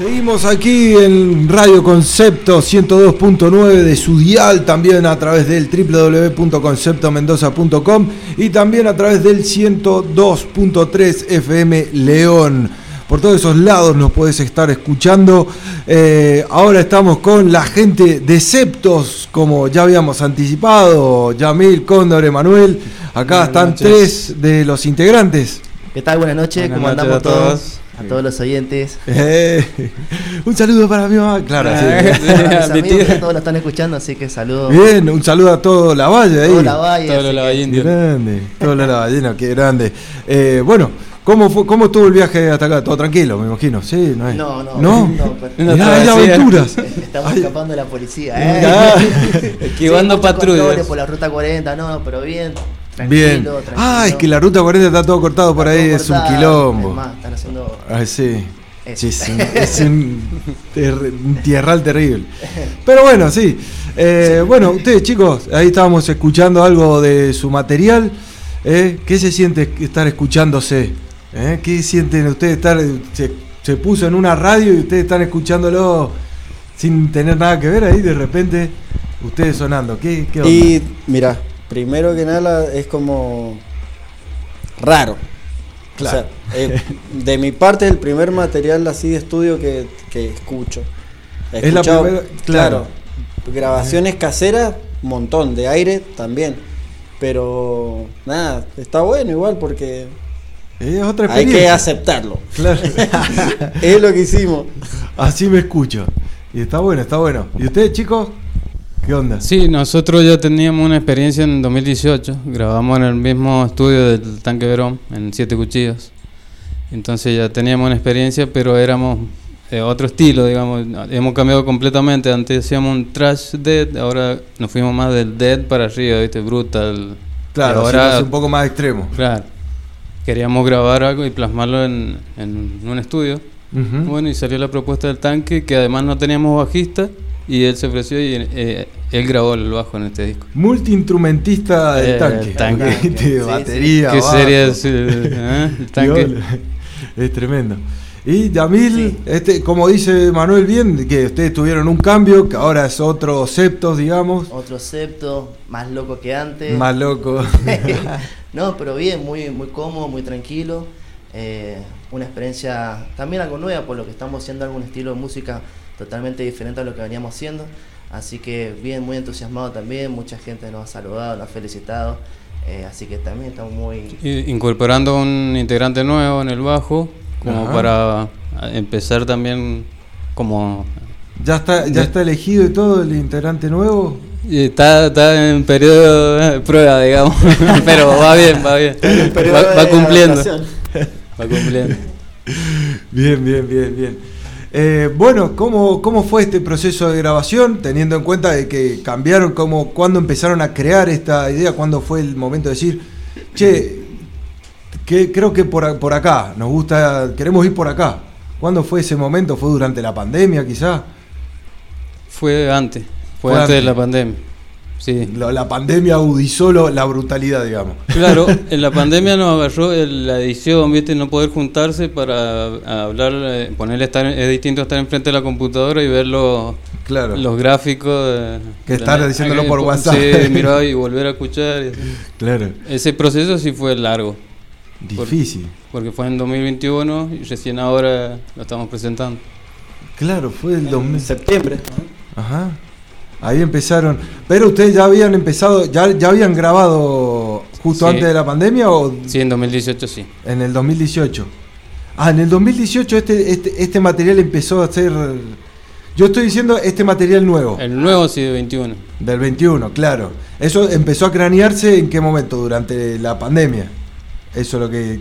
Seguimos aquí en Radio Concepto 102.9 de su dial, también a través del www.conceptomendoza.com y también a través del 102.3 FM León. Por todos esos lados nos puedes estar escuchando. Eh, ahora estamos con la gente de Septos, como ya habíamos anticipado, Yamil, Cóndor, Emanuel. Acá están tres de los integrantes. ¿Qué tal? Buenas noches, ¿cómo andamos a todos? A todos los oyentes. Eh, un saludo para mi mamá, claro. Sí. Mis amigos que todos lo están escuchando, así que saludos. Bien, un saludo a todo la valle ahí. Todo la valle. Todo la. Grande, todo la valle, qué grande. Eh, bueno, ¿cómo, fue, ¿cómo estuvo el viaje hasta acá? Todo tranquilo, me imagino. Sí, no es. No, no. ¿No? no, pero- No, Mirá, hay aventuras. Estamos Ay. escapando de la policía, Ah. ¿eh? Esquivando patrullas. por la ruta 40, no, no, pero bien. Bien. Tranquilo. Ah, es que la ruta 40 está todo cortado por Está ahí, es un quilombo. es más, están haciendo. Ah, sí. Sí, es un, es un ter- un tierral terrible. Pero bueno, sí. Eh, bueno, ustedes chicos, ahí estábamos escuchando algo de su material. ¿eh? ¿Qué se siente estar escuchándose? ¿Eh? ¿Qué sienten ustedes estar... Se, se puso en una radio y ustedes están escuchándolo sin tener nada que ver ahí, de repente ustedes sonando. ¿Qué, qué onda? Y mira, primero que nada es como raro. Claro. O sea, eh, de mi parte el primer material así de estudio que, que escucho. He Es la primera- claro. grabaciones caseras, montón, de aire también. Pero nada, está bueno igual porque es otra hay que aceptarlo. Claro. es lo que hicimos. Así me escucho. Y está bueno, está bueno. ¿Y ustedes chicos? ¿Qué onda? Sí, nosotros ya teníamos una experiencia en 2018. Grabamos en el mismo estudio del Tanque Verón, en Siete Cuchillos. Entonces ya teníamos una experiencia, pero éramos eh, otro estilo, digamos. Hemos cambiado completamente. Antes hacíamos un trash dead, ahora nos fuimos más del dead para arriba, ¿viste? Brutal. Claro, ahora es un poco más extremo. claro. Queríamos grabar algo y plasmarlo en, en un estudio. Ujú. Bueno, y salió la propuesta del tanque, que además no teníamos bajista, y él se ofreció y eh, él grabó el bajo en este disco. Multiinstrumentista del Eh, tanque. tanque. De Sí, batería. ¿Qué sería eh? el tanque? Es tremendo. Y Yamil, Sí. este, como dice Manuel bien, que ustedes tuvieron un cambio, que ahora es otro septos, digamos, Otro septo, más loco que antes. más loco. no, pero bien, muy, muy cómodo, muy tranquilo. Eh, una experiencia también algo nueva, por lo que estamos haciendo algún estilo de música totalmente diferente a lo que veníamos haciendo. Así que bien, muy entusiasmado también. Mucha gente nos ha saludado, nos ha felicitado. Eh, así que también estamos muy. Incorporando un integrante nuevo en el bajo, como Ajá. para empezar también como... ¿Ya está, ya De- está elegido y todo el integrante nuevo? Está, está en periodo de prueba, digamos, pero va bien, va bien. Va, cumpliendo. Va cumpliendo. Bien, bien, bien, bien. Eh, bueno, ¿cómo, ¿cómo fue este proceso de grabación? Teniendo en cuenta de que cambiaron, cómo, cuándo empezaron a crear esta idea, cuándo fue el momento de decir, che, que, creo que por, por acá, nos gusta, queremos ir por acá. ¿Cuándo fue ese momento? ¿Fue durante la pandemia quizá? Fue antes, fue, Fue antes de la pandemia. Sí. La, la pandemia agudizó lo- la brutalidad, digamos. Claro, en la pandemia nos agarró el- la edición, ¿viste? No poder juntarse para hablar, eh, ponerle estar, es distinto estar enfrente de la computadora y ver los, Claro. los gráficos. de- Que de estar la- diciéndolo eh, por po- WhatsApp. Sí, mirar y volver a escuchar. Claro. Ese proceso sí fue largo, Difícil. porque fue en 2021 y recién ahora lo estamos presentando. Claro, fue el 2000. En septiembre. Ajá. Ahí empezaron. Pero ustedes ya habían empezado, ya, ya habían grabado justo Sí. antes de la pandemia o Sí, en 2018 sí. en el 2018. Ah, en el 2018 este, este, este material empezó a ser. Yo estoy diciendo este material nuevo, El nuevo sí de 21. del 21, claro. Eso empezó a cranearse en qué momento, durante la pandemia. Eso es lo que.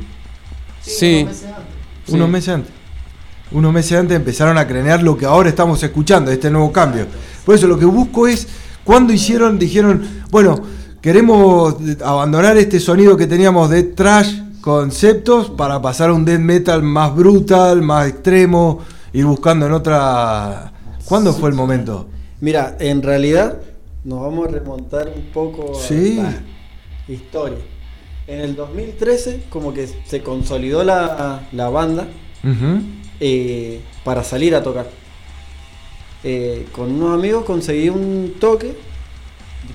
Sí. unos meses antes. Sí. Unos meses antes. Unos meses antes empezaron a cranear lo que ahora estamos escuchando, este nuevo cambio. Por eso lo que busco es, cuando hicieron, dijeron, bueno, queremos abandonar este sonido que teníamos de trash conceptos para pasar a un death metal más brutal, más extremo, ir buscando en otra... ¿Cuándo fue el momento? Mira, en realidad nos vamos a remontar un poco a Sí. la historia. En el 2013 como que se consolidó la, la banda. Eh, para salir a tocar. Eh, con unos amigos conseguí un toque,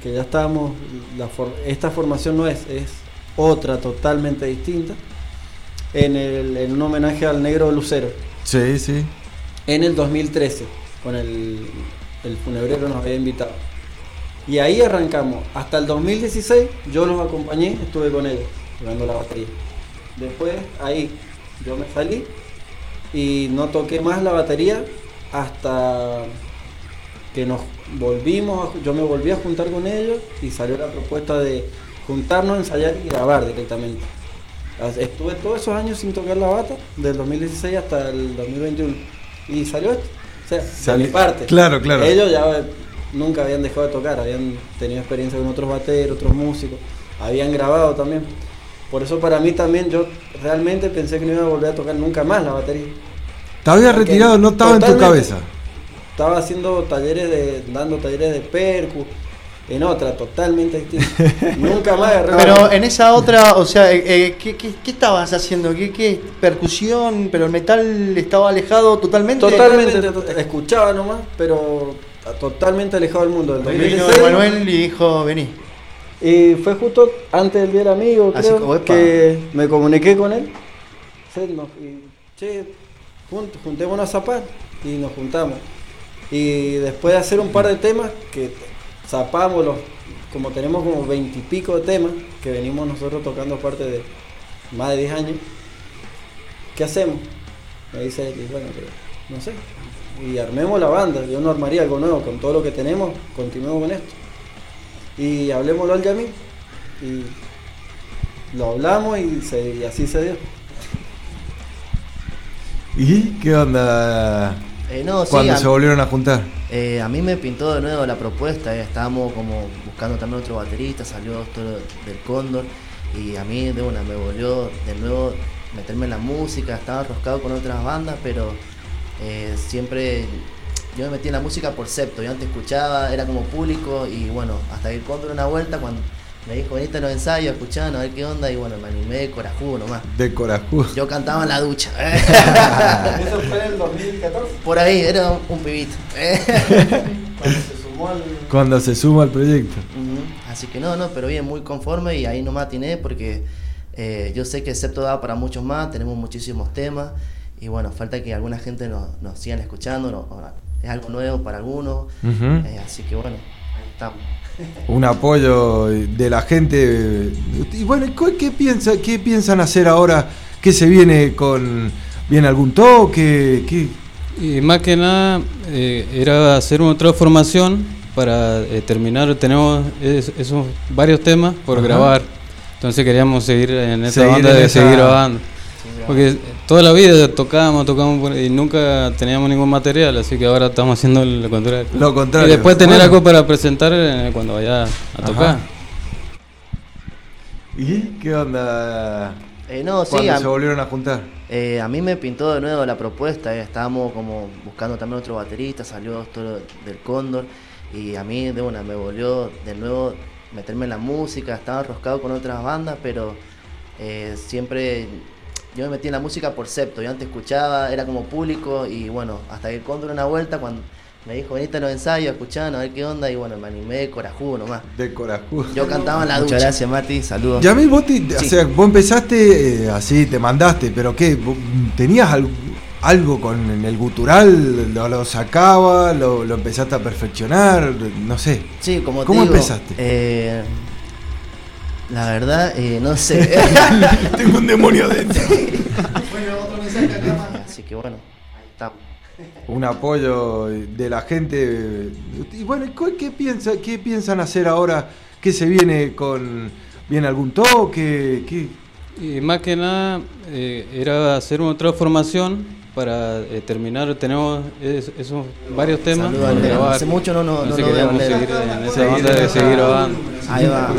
que ya estábamos, la for- esta formación no es, es otra totalmente distinta, en, el- en un homenaje al negro Lucero, Sí, sí. en el 2013, con el, el funebrero nos había invitado. Y ahí arrancamos. Hasta el 2016 yo los acompañé, estuve con ellos, jugando la batería. Después ahí yo me salí y no toqué más la batería hasta que nos volvimos, yo me volví a juntar con ellos y salió la propuesta de juntarnos, ensayar y grabar directamente. Estuve todos esos años sin tocar la bata, del 2016 hasta el 2021. Y salió esto. O sea, de Sali- mi parte. Claro, claro. Ellos ya nunca habían dejado de tocar, habían tenido experiencia con otros bateros, otros músicos, habían grabado también. Por eso para mí también yo realmente pensé que no iba a volver a tocar nunca más la batería. Te habías Porque retirado, no estaba en tu totalmente. cabeza. Estaba haciendo talleres de, dando talleres de percu, en otra, totalmente distinta. nunca más agarré Pero en esa otra, o sea, eh, eh, ¿qué, qué, qué estabas haciendo? ¿Qué, ¿Qué percusión? ¿Pero el metal estaba alejado totalmente? Totalmente, to- escuchaba nomás, pero totalmente alejado del mundo. Del Y vino 2016, Manuel y dijo, vení. Y fue justo antes del Día del Amigo, Así creo, como, epa. que me comuniqué con él. Nos- y, che, jun- juntémonos a zapar y nos juntamos. Y después de hacer un par de temas, que zapamos los, como tenemos como veintipico de temas, que venimos nosotros tocando aparte de más de 10 años, ¿qué hacemos? Me dice él, y bueno, no sé, y armemos la banda, yo no armaría algo nuevo, con todo lo que tenemos, continuemos con esto y hablemoslo al Yami y lo hablamos y, se- y así se dio. ¿Y qué onda Eh, no, sí, cuando a, se volvieron a juntar? eh, a mí me pintó de nuevo la propuesta. eh, estábamos como buscando también otro baterista, salió esto del Cóndor. Y a mí de una me volvió de nuevo meterme en la música. Estaba enroscado con otras bandas, pero eh, siempre yo me metí en la música por septo. Yo antes escuchaba, era como público. Y bueno, hasta que el Cóndor una vuelta cuando me dijo, veniste a los ensayos, escuchaban a ver qué onda. Y bueno, me animé de corajudo nomás. De corajudo. Yo cantaba en la ducha. Eso fue en el 2014, Por ahí, era un, pibito. cuando se sumó al... Cuando se suma al proyecto. Ujú, Así que no, no, pero bien, muy conforme y ahí no me atiné porque eh, yo sé que excepto da para muchos más, tenemos muchísimos temas y bueno, falta que alguna gente nos, nos sigan escuchando, es algo nuevo para algunos, eh, así que bueno, ahí estamos. Un apoyo de la gente. Y bueno, ¿qué- ¿qué, piensa, ¿qué piensan hacer ahora? ¿Qué se viene con. ¿Viene algún toque? ¿Qué? Y más que nada eh, era hacer otra formación para eh, terminar. Tenemos es- esos varios temas por Ajá. grabar. Entonces queríamos seguir en esa Seguir banda en de esa- seguir grabando. Porque toda la vida tocábamos, tocábamos y nunca teníamos ningún material, así que ahora estamos haciendo lo contrario. Lo contrario. Y después tener Bueno. algo para presentar eh, cuando vaya a Ajá. tocar. ¿Y qué onda? Eh, no, sí, Cuando a, se volvieron a juntar. eh, a mí me pintó de nuevo la propuesta, eh, estábamos como buscando también otro baterista, salió esto del Cóndor y a mí de una me volvió de nuevo meterme en la música, estaba enroscado con otras bandas, pero eh, siempre yo me metí en la música por septo, yo antes escuchaba, era como público y bueno, hasta que el Cóndor una vuelta cuando me dijo veniste a los ensayos, escuchaban a ver qué onda y bueno, me animé de corajudo nomás. De corajudo. Yo cantaba en la ducha. Muchas gracias Mati, saludos. Yamil, vos, te- o sea, vos empezaste eh, así, te mandaste, pero ¿qué? ¿Vos ¿Tenías al- algo con en el gutural? ¿Lo, lo sacaba? Lo, lo empezaste a perfeccionar? No sé. Sí, como te ¿Cómo digo, empezaste? eh, la verdad, eh, no sé. Tengo un demonio dentro. Así que bueno, ahí estamos. un apoyo de la gente. Y bueno, ¿qué, piensa, ¿qué piensan hacer ahora? ¿Qué se viene con. ¿Viene algún toque? ¿Qué? Y más que nada eh, era hacer otra formación para eh, terminar. Tenemos es- esos varios temas Saludos, grabar. Hace mucho no, no, no, Andrea. seguir seguir grabando. Ahí va.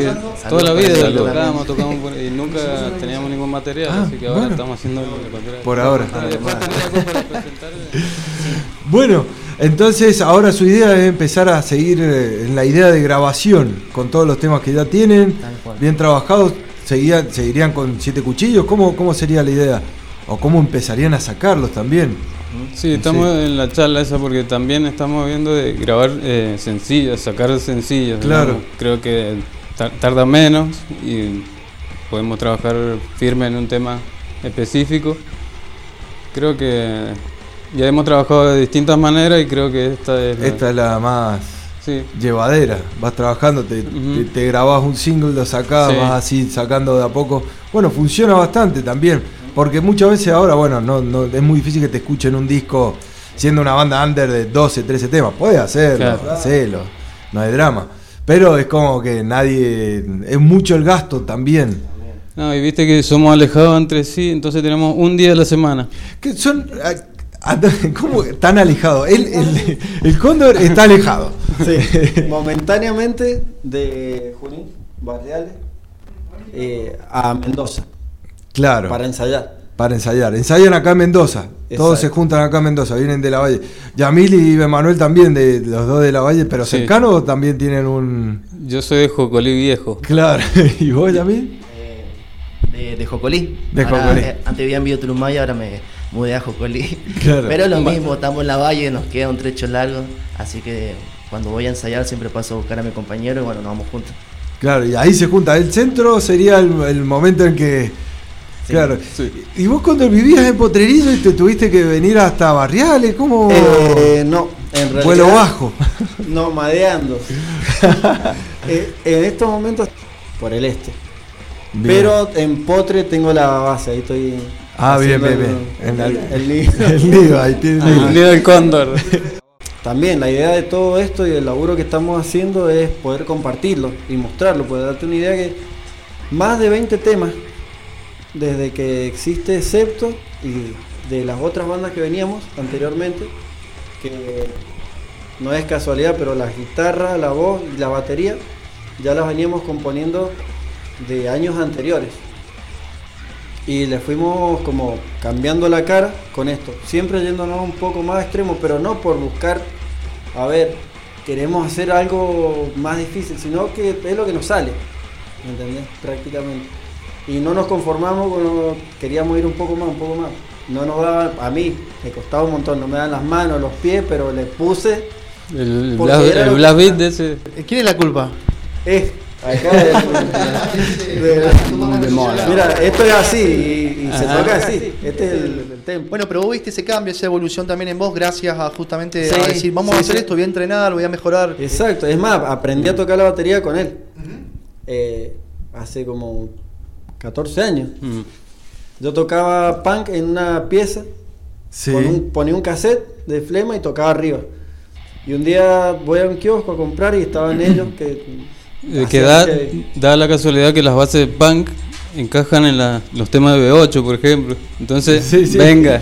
Toda la vida Andrea tocábamos, por- y nunca teníamos ningún material, Ah, así que ahora bueno. estamos haciendo lo. Por ahora. Presentar, eh, Bueno, entonces ahora su idea es empezar a seguir eh, en la idea de grabación con todos los temas que ya tienen, bien trabajados. ¿Seguirían, seguirían con siete cuchillos? ¿Cómo, ¿Cómo sería la idea? ¿O cómo empezarían a sacarlos también? Sí, estamos en la charla esa porque también estamos viendo de grabar eh, sencillos, sacar sencillos. Claro. Creo que tar- tarda menos y podemos trabajar firme en un tema específico. Creo que ya hemos trabajado de distintas maneras y creo que esta es la- Esta es la más sí. llevadera. Vas trabajando, te, te grabás un single, lo sacás, Sí. vas así sacando de a poco. Bueno, funciona bastante también. Porque muchas veces ahora, bueno, no, no, es muy difícil que te escuchen un disco siendo una banda under de 12, 13 temas. Puedes hacerlo, Claro. hacelo, no hay drama. Pero es como que nadie. Es mucho el gasto también. No, y viste que somos alejados entre sí, entonces tenemos un día a la semana. Que son. ¿Cómo tan alejados? El, el, el cóndor está alejado. Sí, momentáneamente de Junín, Barriales, eh, a Mendoza, Claro. para ensayar. Para ensayar. Ensayan acá en Mendoza. Todos se juntan acá en Mendoza, vienen de la Valle. Yamil y Emanuel también, de los dos de la Valle, pero Sí. cercanos también tienen un. Yo soy de Jocolí Viejo. Claro. ¿Y vos, Yamil? Eh, de, de Jocolí. De Ahora, Jocolí. eh, antes vivía en Villa ahora me mudé a Jocolí. Claro. Pero lo mismo, estamos en la valle, nos queda un trecho largo. Así que cuando voy a ensayar siempre paso a buscar a mi compañero y bueno, nos vamos juntos. Claro, y ahí se junta. El centro sería el, el momento en que. Sí. Claro. ¿Y vos cuando vivías en Potrerillo y te tuviste que venir hasta Barriales? ¿Cómo? Eh, no, en realidad. Vuelo bajo. No, madeando. Eh, en estos momentos, por el este. Bien. Pero en Potre tengo la base, ahí estoy. Ah, bien, bien, bien. En la- El, el nido. El nido, ahí tiene el El nido. nido del cóndor. También la idea de todo esto y del laburo que estamos haciendo es poder compartirlo y mostrarlo, poder darte una idea que más de 20 temas desde que existe Septo y de las otras bandas que veníamos anteriormente, que no es casualidad, pero la guitarra, la voz y la batería ya las veníamos componiendo de años anteriores. Y le fuimos como cambiando la cara con esto, siempre yéndonos un poco más extremo, pero no por buscar, a ver, queremos hacer algo más difícil, sino que es lo que nos sale, ¿me entendés? Prácticamente. Y no nos conformamos con, lo- queríamos ir un poco más, un poco más. No nos daban, a mí me costaba un montón, no me dan las manos, los pies, pero le puse, El, beat de ese. ¿Quién es la culpa? eh, acá de- de- Mira, esto es así y, y se toca así, este es el, el tempo. Bueno, pero vos viste ese cambio, esa evolución también en vos, gracias a justamente Sí, a decir, vamos sí, a hacer sí. esto, voy a entrenar, voy a mejorar. Exacto, es más, aprendí a tocar la batería con él. Eh, hace como 14 años. Mm. Yo tocaba punk en una pieza, Sí. con un- ponía un cassette de flema y tocaba arriba. Y un día voy a un kiosco a comprar y estaban ellos que... Eh, que da, que- da la casualidad que las bases de punk encajan en la- los temas de B8, por ejemplo. Entonces, Sí, sí. venga,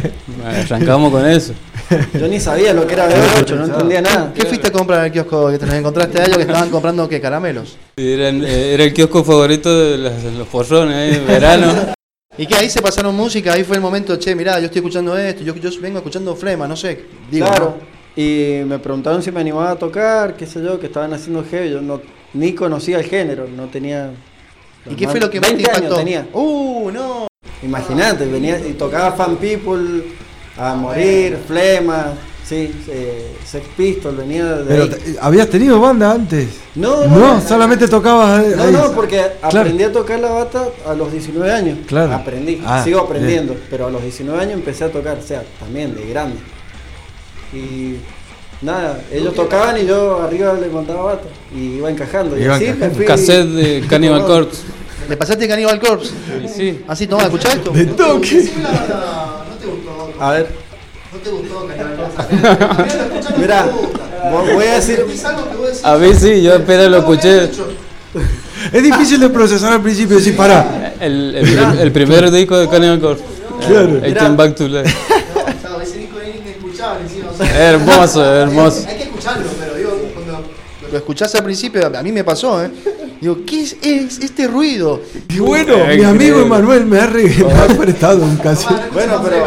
arrancamos con eso. Yo ni sabía lo que era B8, no entendía nada. ¿Qué fuiste a comprar en el kiosco que te los encontraste a ellos que estaban comprando qué caramelos? Eh, era el kiosco favorito de los forrones ahí en verano. Y que ahí se pasaron música, ahí fue el momento, che, mirá, yo estoy escuchando esto, yo, yo vengo escuchando Flema, no sé, digo, claro. ¿no? Y me preguntaron si me animaba a tocar, qué sé yo, que estaban haciendo heavy. Yo no, ni conocía el género, no tenía... ¿Y qué fue lo que más te 20 años impactó? tenía. Uh, no. Imagínate, venía y tocaba Fan People, a morir, Flema, sí, eh, Sex Pistol, venía de Pero ahí. ¿habías tenido banda antes? No, No, no, no. solamente tocabas ahí. No, no, porque Claro. aprendí a tocar la bata a los 19 años. Claro. Aprendí, Ah, sigo aprendiendo, pero a los 19 años empecé a tocar, o sea, también de grande. Y nada, ellos tocaban y yo arriba le mandaba bata y iba encajando. Y Iba así me encajando. Cassette de Cannibal Corpse. ¿Le pasaste Cannibal Corpse? Sí. Así, toma, ¿escuchá esto? De toque. A ver, No te gustó mira, vo- voy a decir, A mí sí, yo apenas lo escuché. Es difícil de procesar al principio, decir, pará. El, el, prim- el primer disco de Cannibal Corpse. Claro. Eh, Eighteen Back to Life. ese disco es Hermoso, hermoso. Hay que escucharlo, pero digo, cuando lo escuchás al principio, a mí me pasó, ¿eh? Digo, ¿qué es, es este ruido? Y bueno, mi amigo. Emanuel me ha, re- me ha prestado un cassette. bueno, pero,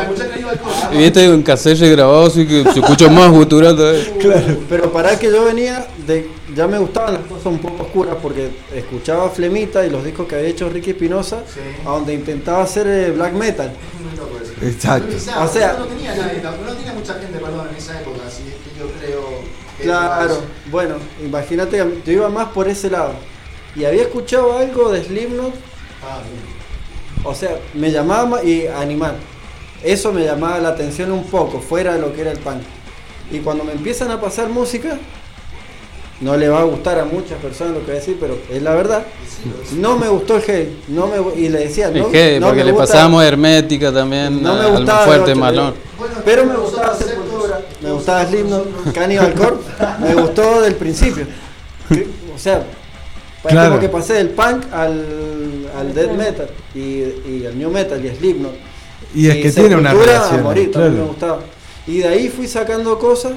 Y viste un cassette grabado así que se escucha más gutural todavía. Claro. pero para que yo venía de, ya me gustaban las cosas un poco oscuras porque escuchaba Flemita y los discos que había hecho Ricky Espinosa, a donde intentaba hacer eh, black metal. Exacto. O sea- no tenía nadie, no tenía mucha gente, perdón, en esa época, así que yo creo. que Claro, bueno, imagínate, yo iba más por ese lado. Y había escuchado algo de Slipknot, Ah, bien. o sea, me llamaba ma- y animal. Eso me llamaba la atención un poco, fuera de lo que era el punk. Y cuando me empiezan a pasar música, no le va a gustar a muchas personas lo que voy a decir, pero es la verdad. No me gustó el heavy, no me, y le decía, no, El heavy, no porque me le gusta- pasábamos hermética también, no me al gustaba fuerte, malón. Bueno, Pero me gustaba Sepultura, me gustaba Slipknot. Cannibal Corpse, me gustó del principio. O sea, es Claro. como que pasé del punk al, al death metal y, y al new metal y Slipknot. Y es que tiene una relación. a morir, también claro. me gustaba. Y de ahí fui sacando cosas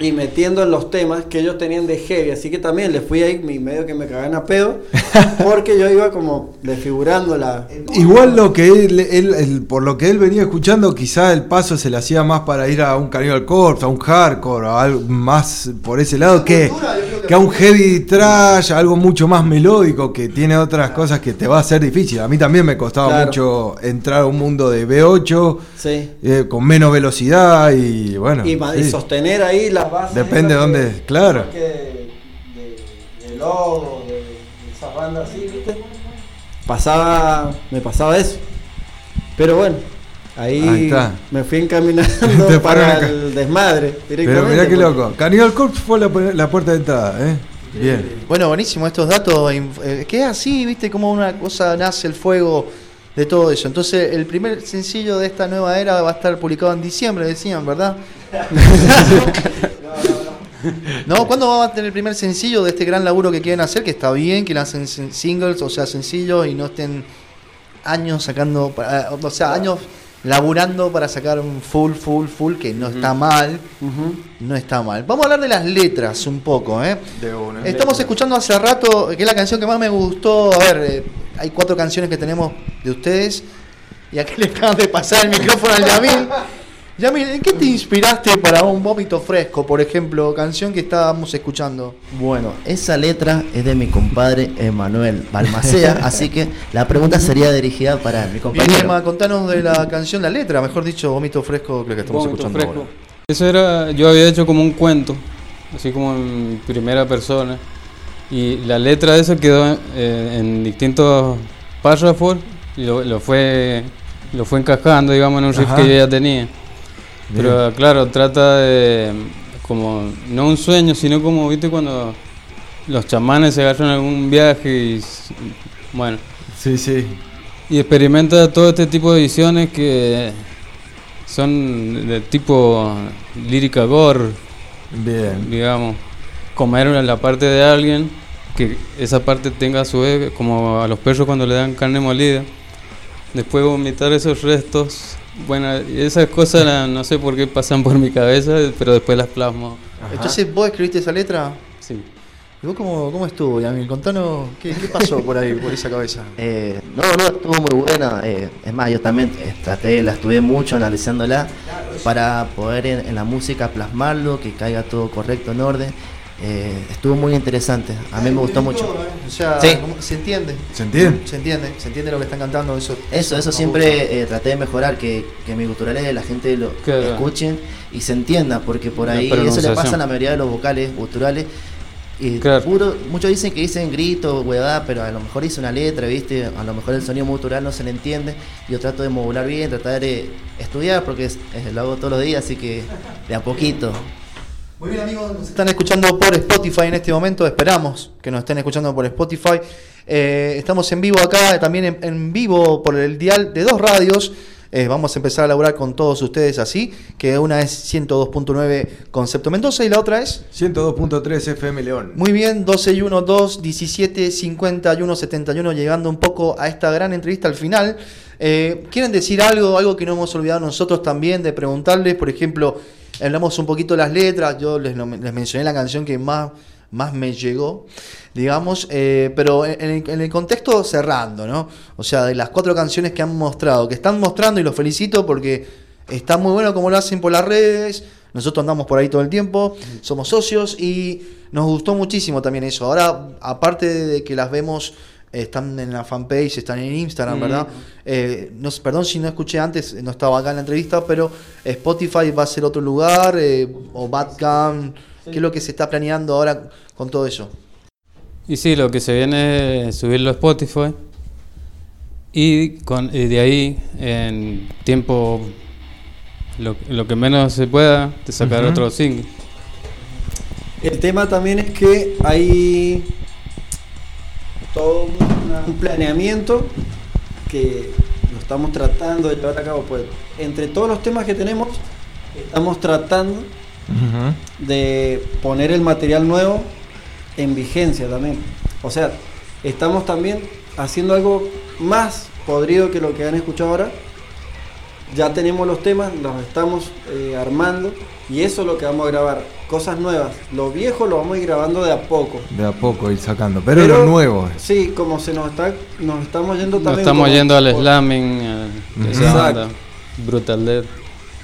y metiendo en los temas que ellos tenían de heavy. Así que también les fui ahí mi medio que me cagaban a pedo. Porque yo iba como desfigurando la. Igual lo que él, él- él- por lo que él venía escuchando, quizá el paso se le hacía más para ir a un Cannibal Corpse, a un hardcore, a algo más por ese lado que, que a un heavy trash, algo mucho más melódico que tiene otras cosas que te va a ser difícil. A mí también me costaba Claro. mucho entrar a un mundo de B8 Sí. eh, con menos velocidad y bueno. y, ma- y sí. sostener ahí las Depende esas dónde, claro. que de, de logo, de, de esas bandas así, ¿viste? Pasaba, me pasaba eso. Pero bueno, ahí, Ahí está. me fui encaminando Te para el desmadre. Pero mirá qué loco. Cannibal Corpse fue la, la puerta de entrada, ¿eh? Bien. Bueno, buenísimo estos datos. eh, que es así, viste, como una cosa nace el fuego de todo eso. Entonces, el primer sencillo de esta nueva era va a estar publicado en diciembre, decían, ¿verdad? No, ¿cuándo va a tener el primer sencillo de este gran laburo que quieren hacer? Que está bien, que lancen sin- singles, o sea, sencillos y no estén años sacando, para- o sea, años laburando para sacar un full, full, full, que no está mal, no está mal. Vamos a hablar de las letras un poco, ¿eh? De una. Estamos escuchando hace rato, que es la canción que más me gustó. A ver, eh, hay cuatro canciones que tenemos de ustedes. Y aquí le acaban de pasar el micrófono al Yamil. Yamil, ¿en qué te inspiraste para un vómito fresco, por ejemplo? Canción que estábamos escuchando. Bueno, esa letra es de mi compadre Emanuel Balmacea, así que la pregunta sería dirigida para mi Bien, compañero. Emma, contanos de la canción, la letra, mejor dicho, vómito fresco, lo que estamos Vómito escuchando fresco. ahora. Eso era, yo había hecho como un cuento, así como en primera persona. Y la letra de eso quedó eh, en distintos párrafos y lo, lo fue lo fue encajando, digamos, en un riff Ajá. que yo ya tenía. Pero claro, trata de como no un sueño, sino como, viste, cuando los chamanes se agarran algún viaje y bueno, Sí, sí. y experimenta todo este tipo de visiones que son de tipo lírica gore, Bien. digamos, comer la parte de alguien, que esa parte tenga a su vez, como a los perros cuando le dan carne molida, después vomitar esos restos, bueno, esas cosas la- no sé por qué pasan por mi cabeza, pero después las plasmo. Entonces, ¿vos escribiste esa letra? Sí. ¿Y vos cómo, cómo estuvo, Yamil? Contanos, ¿qué, qué pasó por ahí, por esa cabeza? Eh, no, no, estuvo muy buena. eh, es más, yo también eh, traté, la estuve mucho analizándola para poder en, en la música plasmarlo, que caiga todo correcto, en orden. Eh, estuvo muy interesante. A mí me gustó mucho. O sea, Sí. ¿cómo- ¿se entiende? ¿Se entiende? Se entiende, se entiende lo que están cantando. Eso, Eso, eso siempre eh, traté de mejorar, que, que mis guturales la gente lo Claro. escuchen y se entienda, porque por ahí eso le pasa a la mayoría de los vocales guturales. Y Claro. puro- muchos dicen que dicen grito, huevada, pero a lo mejor dice una letra, ¿viste? A lo mejor el sonido gutural no se le entiende. Yo trato de modular bien, tratar de estudiar, porque es- es- lo hago todos los días, así que de a poquito. Muy bien, amigos. Nos están escuchando por Spotify en este momento. Esperamos que nos estén escuchando por Spotify. Eh, estamos en vivo acá, también en, en vivo por el dial de dos radios. Eh, vamos a empezar a laburar con todos ustedes así, que una es 102.9 Concepto Mendoza y la otra es 102.3 FM León. muy bien, 12 y 1, 2, 17, 51, 71, llegando un poco a esta gran entrevista al final. Eh, ¿Quieren decir algo, algo que no hemos olvidado nosotros también de preguntarles? Por ejemplo, hablamos un poquito las letras, yo les, les mencioné la canción que más, más me llegó, digamos, eh, pero en, el, en el contexto cerrando, ¿no? O sea, de las cuatro canciones que han mostrado, que están mostrando y los felicito porque está muy bueno como lo hacen por las redes, Nosotros andamos por ahí todo el tiempo, somos socios y nos gustó muchísimo también eso. Ahora, aparte de que las vemos, están en la fanpage, están en Instagram, Mm. ¿verdad? Eh, no, perdón si no escuché antes, no estaba acá en la entrevista, pero Spotify va a ser otro lugar, eh, o Badcam, ¿qué es lo que se está planeando ahora con todo eso? Y sí, lo que se viene es subirlo a Spotify. Y, con, y de ahí, en tiempo, lo, lo que menos se pueda, de sacar otro single. El tema también es que hay todo un planeamiento que lo estamos tratando de llevar a cabo. Pues entre todos los temas que tenemos, estamos tratando de poner el material nuevo en vigencia también. O sea, estamos también haciendo algo más podrido que lo que han escuchado ahora. Ya tenemos los temas, los estamos eh, armando y eso es lo que vamos a grabar. Cosas nuevas. Lo viejo lo vamos a ir grabando de a poco. De a poco ir sacando. Pero, lo nuevo. Sí, como se nos está, nos estamos yendo Nos también. estamos como yendo al por- slamming, a Ujú. esa Exacto. banda, Brutal Dead.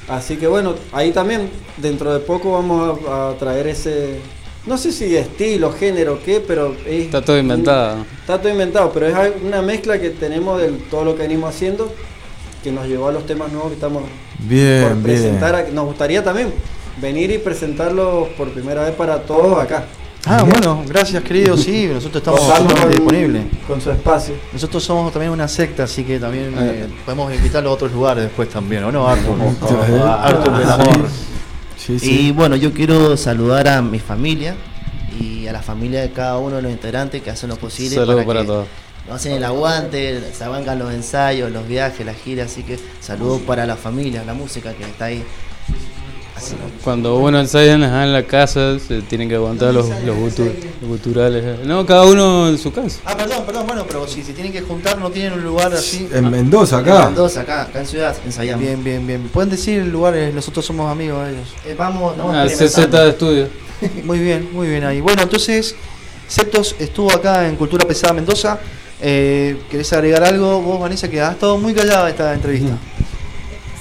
Así que bueno, ahí también, dentro de poco vamos a, a traer ese, no sé si estilo, género, qué, pero es- Está todo inventado. Está todo inventado, pero es una mezcla que tenemos de todo lo que venimos haciendo, que nos llevó a los temas nuevos que estamos por Bien, bien. presentar. aquí. Nos gustaría también venir y presentarlos por primera vez para todos acá. Ah, bueno, gracias querido, sí, nosotros estamos totalmente disponibles. Con su espacio. Nosotros somos también una secta, así que también Eh. eh, podemos invitarlos a otros lugares después también, ¿o no, Arthur? Arthur del amor. Sí, Y bueno, yo quiero saludar a mi familia y a la familia de cada uno de los integrantes que hacen lo posible Saludos para que todos. nos hacen el aguante, se avangan los ensayos, los viajes, las giras, así que saludos para la familia, la música que está ahí. Cuando uno ensaya en la casa, se tienen que aguantar los, los, gutu- los guturales. No, cada uno en su casa. Ah, perdón, perdón, bueno, pero si se tienen que juntar, no tienen un lugar así. En Mendoza, En acá. Mendoza, acá, acá en Ciudad, ensayamos. Bien, bien, bien. Pueden decir el lugar, eh, nosotros somos amigos de ellos. Eh, vamos, vamos Ah. CZ de estudio. Muy bien, muy bien ahí. Bueno, entonces, Septos estuvo acá en Cultura Pesada Mendoza. Eh, ¿Querés agregar algo? Vos, Vanessa, que has estado muy callada esta entrevista.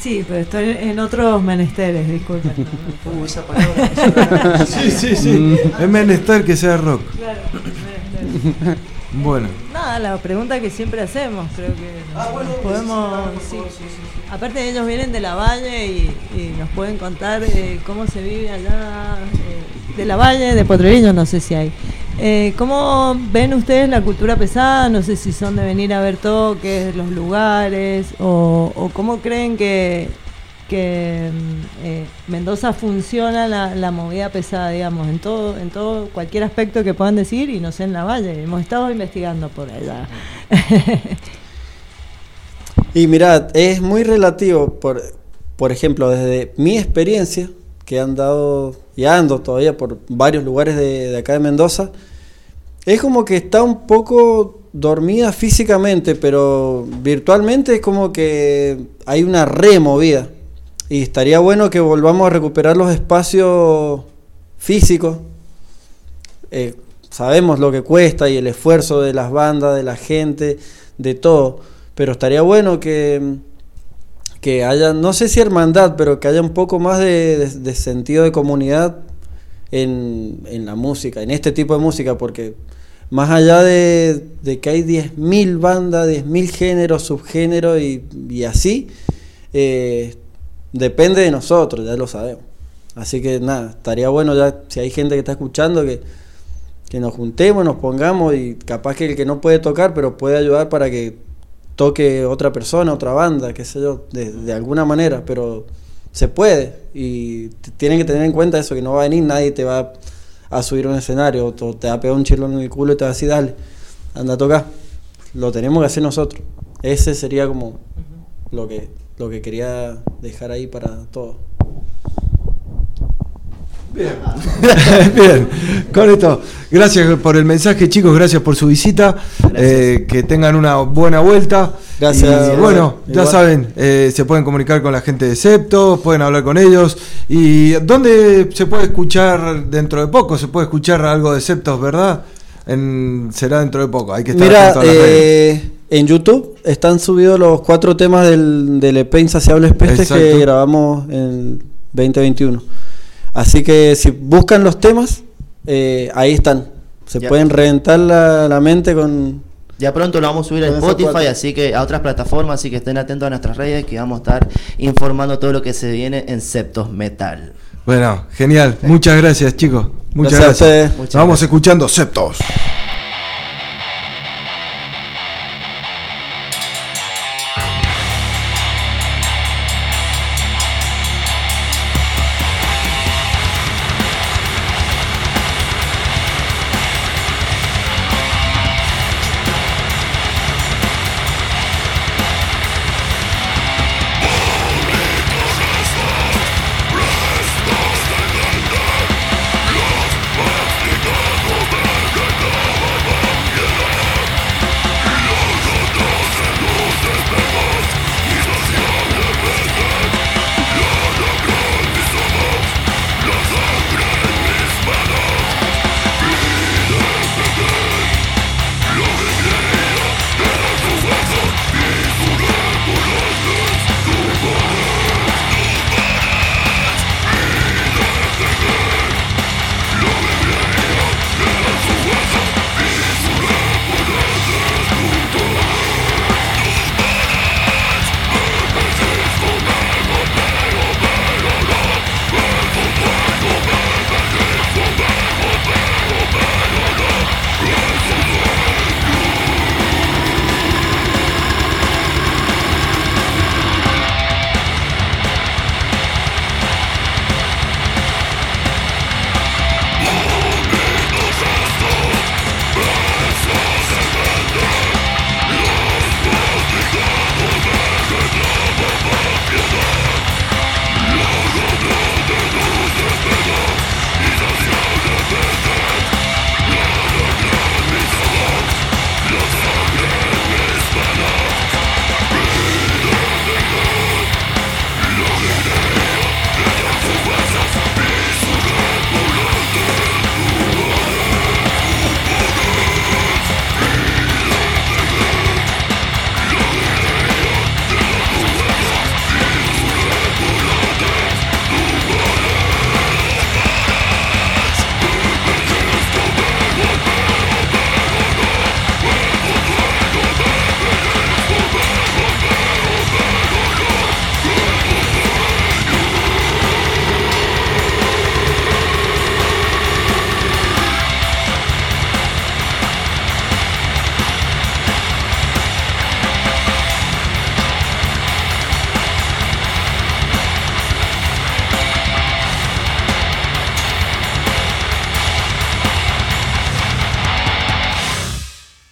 Sí, pero estoy en otros menesteres, disculpen. Uh, esa palabra. Sí, sí, sí. Es menester que sea rock. Claro, menesteres. Bueno. Nada, la pregunta que siempre hacemos, creo que Ah, bueno, podemos... sí. Aparte ellos vienen de la Valle y, y nos pueden contar eh, cómo se vive allá, eh, de la Valle, de Potrerillos, no sé si hay. Eh, ¿Cómo ven ustedes la cultura pesada? No sé si son de venir a ver toques, los lugares, o, o cómo creen que, que mm, eh, Mendoza funciona la, la movida pesada, digamos, en todo, en todo, cualquier aspecto que puedan decir, y no sé en la Valle. Hemos estado investigando por allá. Y mirad, es muy relativo, por, por ejemplo, desde mi experiencia, que he andado y ando todavía por varios lugares de, de acá de Mendoza, es como que está un poco dormida físicamente, pero virtualmente es como que hay una removida. Y estaría bueno que volvamos a recuperar los espacios físicos. Eh, sabemos lo que cuesta y el esfuerzo de las bandas, de la gente, de todo. Pero estaría bueno que, que haya, no sé si hermandad, pero que haya un poco más de, de- sentido de comunidad en, en la música, en este tipo de música, porque más allá de, de que hay 10.000 bandas, 10.000 géneros, subgéneros y, y así, eh, depende de nosotros, ya lo sabemos. Así que nada, estaría bueno ya, si hay gente que está escuchando, que, que nos juntemos, nos pongamos y capaz que el que no puede tocar, pero puede ayudar para que toque otra persona, otra banda, qué sé yo, de, de alguna manera, pero se puede y tienen que tener en cuenta eso, que no va a venir nadie te va a subir a un escenario o te va a pegar un chilón en el culo y te va a decir, dale, anda a tocar. Lo tenemos que hacer nosotros. Ese sería como lo que, lo que quería dejar ahí para todos. Bien, con esto, gracias por el mensaje, chicos, gracias por su visita, eh, que tengan una buena vuelta. Gracias. Y bueno, ya Igual. saben, eh, se pueden comunicar con la gente de Septo, pueden hablar con ellos. ¿Y dónde se puede escuchar dentro de poco? Se puede escuchar algo de Septos, ¿verdad? En, será dentro de poco, hay que estar Mira, atento a las redes. eh, en YouTube están subidos los cuatro temas del, del EP Insaciables Pestes Exacto. que grabamos en 2021. Así que si buscan los temas, eh, ahí están. Se Ya. pueden reventar la, la mente con... Ya pronto lo vamos a subir a Spotify, cuatro. así que a otras plataformas, así que estén atentos a nuestras redes que vamos a estar informando todo lo que se viene en Septos Metal. Bueno, genial. Muchas gracias, chicos. Muchas Gracias. Muchas Vamos gracias. escuchando Septos.